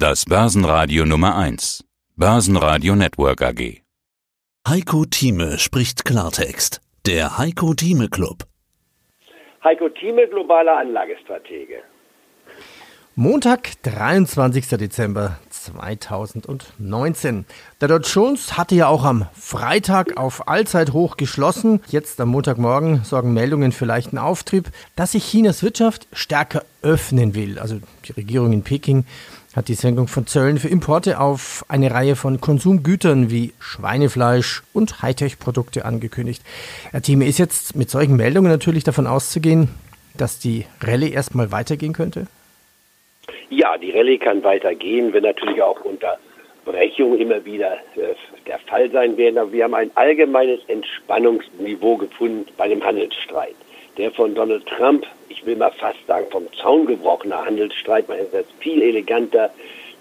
Das Börsenradio Nummer 1. Börsenradio Network AG. Heiko Thieme spricht Klartext. Der Heiko Thieme Club. Heiko Thieme, globaler Anlagestratege. Montag, 23. Dezember 2019. Der Dow Jones hatte ja auch am Freitag auf Allzeithoch geschlossen. Jetzt am Montagmorgen sorgen Meldungen für leichten Auftrieb, dass sich Chinas Wirtschaft stärker öffnen will. Also die Regierung in Peking hat die Senkung von Zöllen für Importe auf eine Reihe von Konsumgütern wie Schweinefleisch und Hightech-Produkte angekündigt. Herr Thieme, ist jetzt mit solchen Meldungen natürlich davon auszugehen, dass die Rallye erstmal weitergehen könnte? Ja, die Rallye kann weitergehen, wenn natürlich auch Unterbrechungen immer wieder äh, der Fall sein werden. Aber wir haben ein allgemeines Entspannungsniveau gefunden bei dem Handelsstreit. Der von Donald Trump, ich will mal fast sagen, vom Zaun gebrochene Handelsstreit, man hätte das viel eleganter,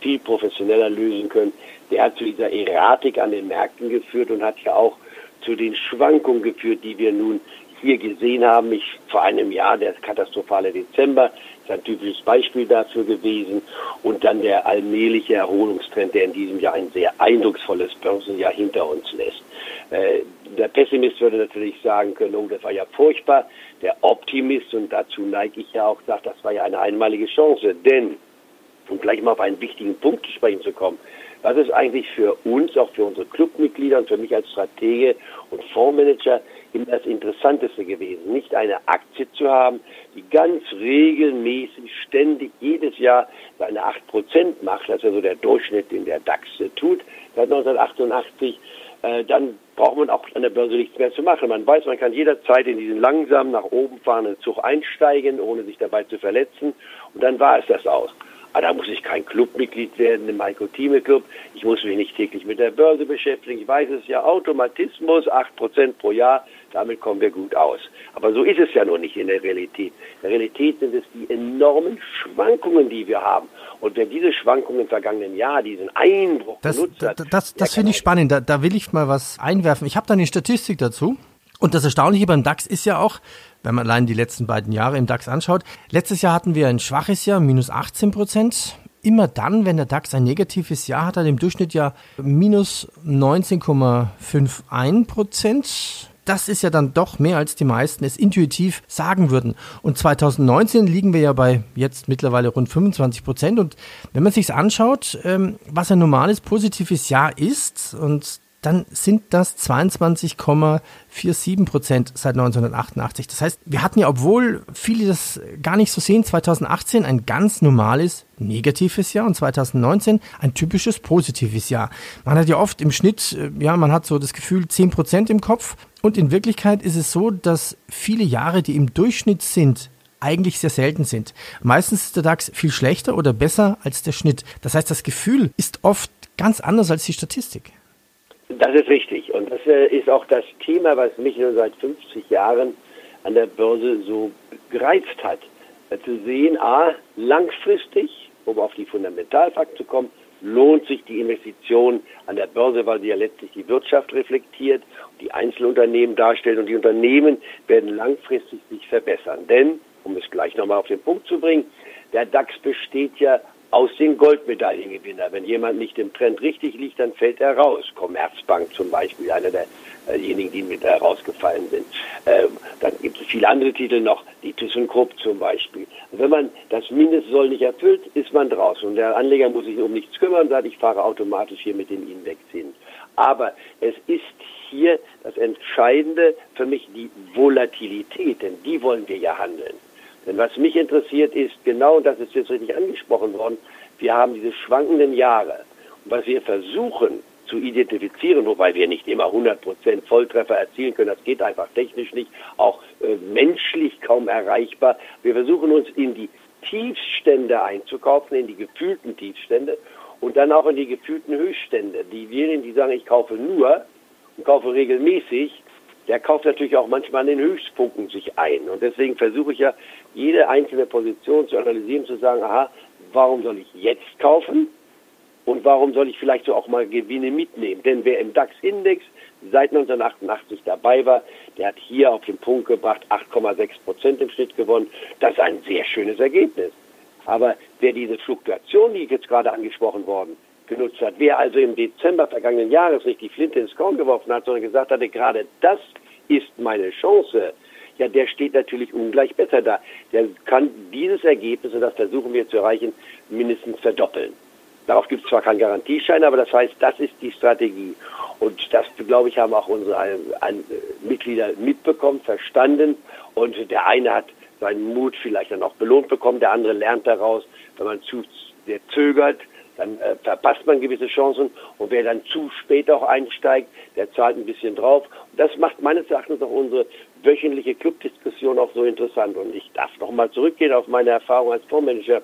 viel professioneller lösen können. Der hat zu dieser Erratik an den Märkten geführt und hat ja auch zu den Schwankungen geführt, die wir nun hier gesehen haben. Ich, vor einem Jahr, der katastrophale Dezember, ist ein typisches Beispiel dafür gewesen. Und dann der allmähliche Erholungstrend, der in diesem Jahr ein sehr eindrucksvolles Börsenjahr hinter uns lässt. Äh, der Pessimist würde natürlich sagen können, oh, das war ja furchtbar. Der Optimist, und dazu neige ich ja auch, sagt, das war ja eine einmalige Chance. Denn, um gleich mal auf einen wichtigen Punkt zu sprechen zu kommen, was ist eigentlich für uns, auch für unsere Clubmitglieder und für mich als Stratege und Fondsmanager immer das Interessanteste gewesen. Nicht eine Aktie zu haben, die ganz regelmäßig, ständig, jedes Jahr seine 8% macht, das ist ja so der Durchschnitt, den der DAX tut, seit 1988, äh, dann braucht man auch an der Börse nichts mehr zu machen. Man weiß, man kann jederzeit in diesen langsam nach oben fahrenden Zug einsteigen, ohne sich dabei zu verletzen. Und dann war es das aus. Aber da muss ich kein Clubmitglied werden im Maiko Thieme Club. Ich muss mich nicht täglich mit der Börse beschäftigen. Ich weiß es ja, Automatismus, 8% pro Jahr, damit kommen wir gut aus. Aber so ist es ja noch nicht in der Realität. In der Realität sind es die enormen Schwankungen, die wir haben. Und wer diese Schwankungen im vergangenen Jahr, diesen Eindruck das, benutzt hat, das, das, das finde ich spannend. Da, da will ich mal was einwerfen. Ich habe da eine Statistik dazu. Und das Erstaunliche beim DAX ist ja auch, wenn man allein die letzten beiden Jahre im DAX anschaut, letztes Jahr hatten wir ein schwaches Jahr, minus 18 Prozent. Immer dann, wenn der DAX ein negatives Jahr hat, hat er im Durchschnitt ja minus 19,51 Prozent das ist ja dann doch mehr als die meisten es intuitiv sagen würden. Und 2019 liegen wir ja bei jetzt mittlerweile rund 25 Prozent. Und wenn man sich anschaut, ähm, was ein normales positives Jahr ist, und dann sind das 22,47 Prozent seit 1988. Das heißt, wir hatten ja, obwohl viele das gar nicht so sehen, 2018 ein ganz normales negatives Jahr und 2019 ein typisches positives Jahr. Man hat ja oft im Schnitt, äh, ja, man hat so das Gefühl 10 Prozent im Kopf und in Wirklichkeit ist es so, dass viele Jahre, die im Durchschnitt sind, eigentlich sehr selten sind. Meistens ist der DAX viel schlechter oder besser als der Schnitt. Das heißt, das Gefühl ist oft ganz anders als die Statistik. Das ist richtig. Und das äh, ist auch das Thema, was mich nur seit 50 Jahren an der Börse so gereizt hat. Äh, zu sehen, a, langfristig, um auf die Fundamentalfakten zu kommen, lohnt sich die Investition an der Börse, weil sie ja letztlich die Wirtschaft reflektiert, die Einzelunternehmen darstellt und die Unternehmen werden langfristig sich verbessern. Denn, um es gleich nochmal auf den Punkt zu bringen, der DAX besteht ja aus den Goldmedaillengewinner. Wenn jemand nicht im Trend richtig liegt, dann fällt er raus. Commerzbank zum Beispiel, einer derjenigen, die mit herausgefallen sind. Ähm, dann gibt es viele andere Titel noch, die ThyssenKrupp zum Beispiel. Wenn man das Mindestsoll nicht erfüllt, ist man draußen. Und der Anleger muss sich um nichts kümmern, sagt, ich fahre automatisch hier mit dem Index hin. Aber es ist hier das Entscheidende für mich die Volatilität, denn die wollen wir ja handeln. Denn was mich interessiert ist, genau das ist jetzt richtig angesprochen worden, wir haben diese schwankenden Jahre. Und was wir versuchen zu identifizieren, wobei wir nicht immer 100% Volltreffer erzielen können, das geht einfach technisch nicht, auch äh, menschlich kaum erreichbar. Wir versuchen uns in die Tiefstände einzukaufen, in die gefühlten Tiefstände und dann auch in die gefühlten Höchststände. Diejenigen, die sagen, ich kaufe nur und kaufe regelmäßig, der kauft natürlich auch manchmal an den Höchstpunkten sich ein. Und deswegen versuche ich ja, jede einzelne Position zu analysieren, zu sagen, aha, warum soll ich jetzt kaufen? Und warum soll ich vielleicht so auch mal Gewinne mitnehmen? Denn wer im DAX-Index seit 1988 dabei war, der hat hier auf den Punkt gebracht 8,6 Prozent im Schnitt gewonnen. Das ist ein sehr schönes Ergebnis. Aber wer diese Fluktuation, die jetzt gerade angesprochen worden, genutzt hat, wer also im Dezember vergangenen Jahres nicht die Flinte ins Korn geworfen hat, sondern gesagt hatte, gerade das ist meine Chance, ja, der steht natürlich ungleich besser da. Der kann dieses Ergebnis, und das versuchen wir zu erreichen, mindestens verdoppeln. Darauf gibt es zwar keinen Garantieschein, aber das heißt, das ist die Strategie. Und das, glaube ich, haben auch unsere ein, ein, Mitglieder mitbekommen, verstanden. Und der eine hat seinen Mut vielleicht dann auch belohnt bekommen, der andere lernt daraus, wenn man zu sehr zögert, dann äh, verpasst man gewisse Chancen und wer dann zu spät auch einsteigt, der zahlt ein bisschen drauf. Und das macht meines Erachtens auch unsere wöchentliche Clubdiskussion auch so interessant. Und ich darf nochmal zurückgehen auf meine Erfahrung als Fondsmanager.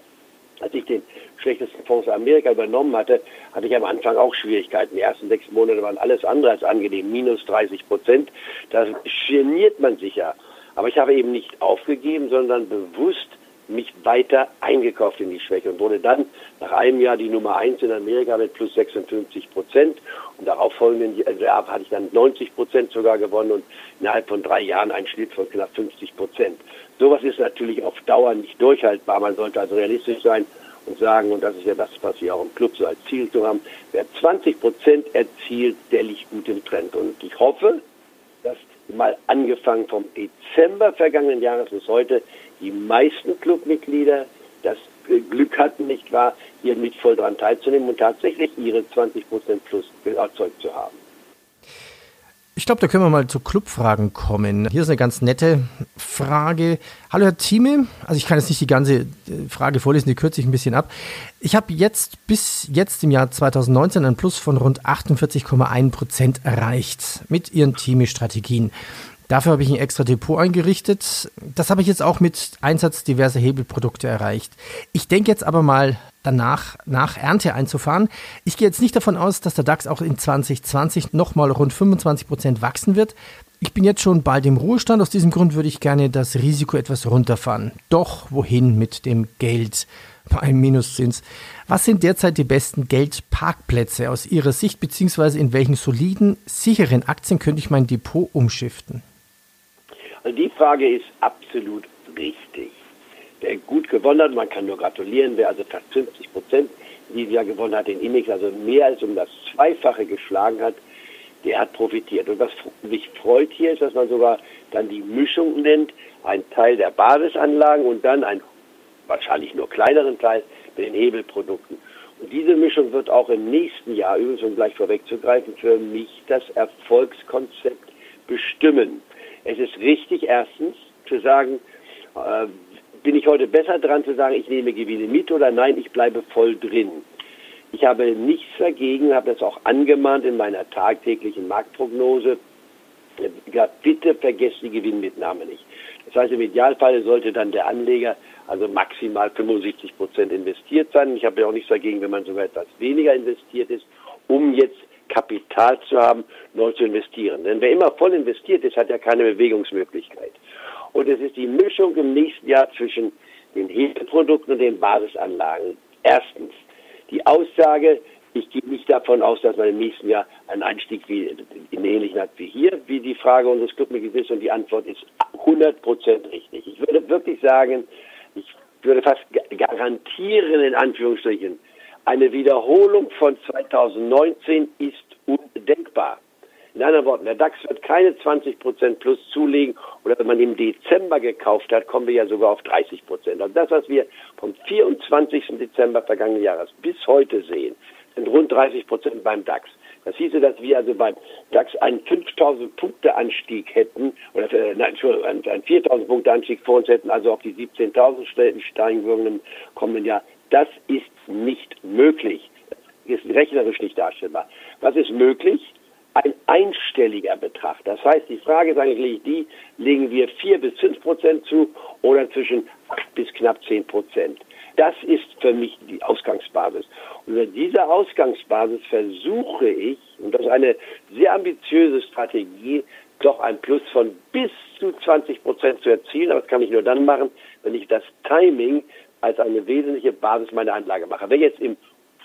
Als ich den schlechtesten Fonds Amerika übernommen hatte, hatte ich am Anfang auch Schwierigkeiten. Die ersten sechs Monate waren alles andere als angenehm, minus 30 Prozent. Da geniert man sich ja. Aber ich habe eben nicht aufgegeben, sondern bewusst mich weiter eingekauft in die Schwäche und wurde dann nach einem Jahr die Nummer eins in Amerika mit plus 56 Prozent. Und darauf folgenden Jahr hatte ich dann 90 Prozent sogar gewonnen und innerhalb von drei Jahren einen Schnitt von knapp 50 Prozent. Sowas ist natürlich auf Dauer nicht durchhaltbar. Man sollte also realistisch sein und sagen, und das ist ja das, was wir auch im Club so als Ziel zu haben, wer 20 Prozent erzielt, der liegt gut im Trend. Und ich hoffe, dass mal angefangen vom Dezember vergangenen Jahres bis heute die meisten Clubmitglieder das Glück hatten, nicht wahr, hier mit voll dran teilzunehmen und tatsächlich ihre 20 Prozent plus erzeugt zu haben. Ich glaube, da können wir mal zu Clubfragen kommen. Hier ist eine ganz nette Frage. Hallo Herr Thieme, also ich kann jetzt nicht die ganze äh, Frage vorlesen, die kürze ich ein bisschen ab. Ich habe jetzt bis jetzt im Jahr 2019 ein Plus von rund 48,1 Prozent erreicht mit Ihren Thieme-Strategien. Dafür habe ich ein extra Depot eingerichtet. Das habe ich jetzt auch mit Einsatz diverser Hebelprodukte erreicht. Ich denke jetzt aber mal danach, nach Ernte einzufahren. Ich gehe jetzt nicht davon aus, dass der DAX auch in 2020 nochmal rund 25 Prozent wachsen wird. Ich bin jetzt schon bald im Ruhestand. Aus diesem Grund würde ich gerne das Risiko etwas runterfahren. Doch wohin mit dem Geld bei einem Minuszins? Was sind derzeit die besten Geldparkplätze aus Ihrer Sicht, beziehungsweise in welchen soliden, sicheren Aktien könnte ich mein Depot umschiften? Also die Frage ist absolut richtig. Wer gut gewonnen hat, man kann nur gratulieren, wer also fast 50 Prozent dieses Jahr gewonnen hat, den Index also mehr als um das Zweifache geschlagen hat, der hat profitiert. Und was mich freut hier ist, dass man sogar dann die Mischung nennt, ein Teil der Basisanlagen und dann ein wahrscheinlich nur kleineren Teil mit den Hebelprodukten. Und diese Mischung wird auch im nächsten Jahr, übrigens um gleich vorwegzugreifen, für mich das Erfolgskonzept bestimmen. Es ist richtig, erstens zu sagen, äh, bin ich heute besser dran zu sagen, ich nehme Gewinne mit oder nein, ich bleibe voll drin. Ich habe nichts dagegen, habe das auch angemahnt in meiner tagtäglichen Marktprognose. Gesagt, bitte vergesst die Gewinnmitnahme nicht. Das heißt, im Idealfall sollte dann der Anleger also maximal 75 Prozent investiert sein. Ich habe ja auch nichts dagegen, wenn man sogar etwas weniger investiert ist, um jetzt Kapital zu haben, neu zu investieren. Denn wer immer voll investiert ist, hat ja keine Bewegungsmöglichkeit. Und es ist die Mischung im nächsten Jahr zwischen den Hebelprodukten und den Basisanlagen. Erstens, die Aussage, ich gehe nicht davon aus, dass man im nächsten Jahr einen Einstieg wie, in ähnlichen hat wie hier, wie die Frage unseres Clubmitglieds ist. Und die Antwort ist 100 Prozent richtig. Ich würde wirklich sagen, ich würde fast garantieren, in Anführungsstrichen, eine Wiederholung von 2019 ist undenkbar. In anderen Worten, der DAX wird keine 20 Prozent plus zulegen oder wenn man im Dezember gekauft hat, kommen wir ja sogar auf 30 Prozent. Also das, was wir vom 24. Dezember vergangenen Jahres bis heute sehen, sind rund 30 Prozent beim DAX. Das hieße, dass wir also beim DAX einen 5000 Punkte Anstieg hätten, oder äh, nein, einen 4000 Punkte Anstieg vor uns hätten, also auf die 17.000 steigen würden im kommenden Jahr. Das ist nicht möglich. Das ist rechnerisch nicht darstellbar. Was ist möglich? Ein einstelliger Betrag. Das heißt, die Frage ist eigentlich die, legen wir vier bis fünf Prozent zu oder zwischen acht bis knapp zehn Prozent. Das ist für mich die Ausgangsbasis. Und mit dieser Ausgangsbasis versuche ich, und das ist eine sehr ambitiöse Strategie, doch ein Plus von bis zu 20 Prozent zu erzielen. Aber das kann ich nur dann machen, wenn ich das Timing als eine wesentliche Basis meiner Anlage mache. Wer jetzt im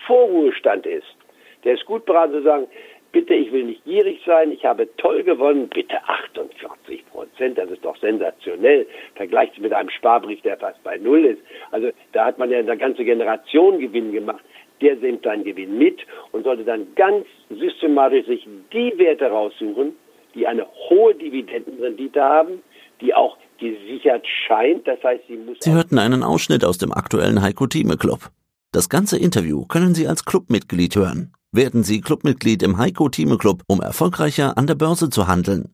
Vorruhestand ist, der ist gut beraten zu sagen, bitte, ich will nicht gierig sein, ich habe toll gewonnen, bitte 48 Prozent, das ist doch sensationell. Vergleicht mit einem Sparbrief, der fast bei Null ist. Also da hat man ja eine ganze Generation Gewinn gemacht. Der nimmt seinen Gewinn mit und sollte dann ganz systematisch sich die Werte raussuchen, die eine hohe Dividendenrendite haben, die auch gesichert scheint. Das heißt, sie muss. Sie hörten einen Ausschnitt aus dem aktuellen Heiko Thieme Club. Das ganze Interview können Sie als Clubmitglied hören. Werden Sie Clubmitglied im Heiko Thieme Club, um erfolgreicher an der Börse zu handeln.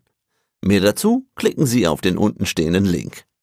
Mehr dazu klicken Sie auf den untenstehenden Link.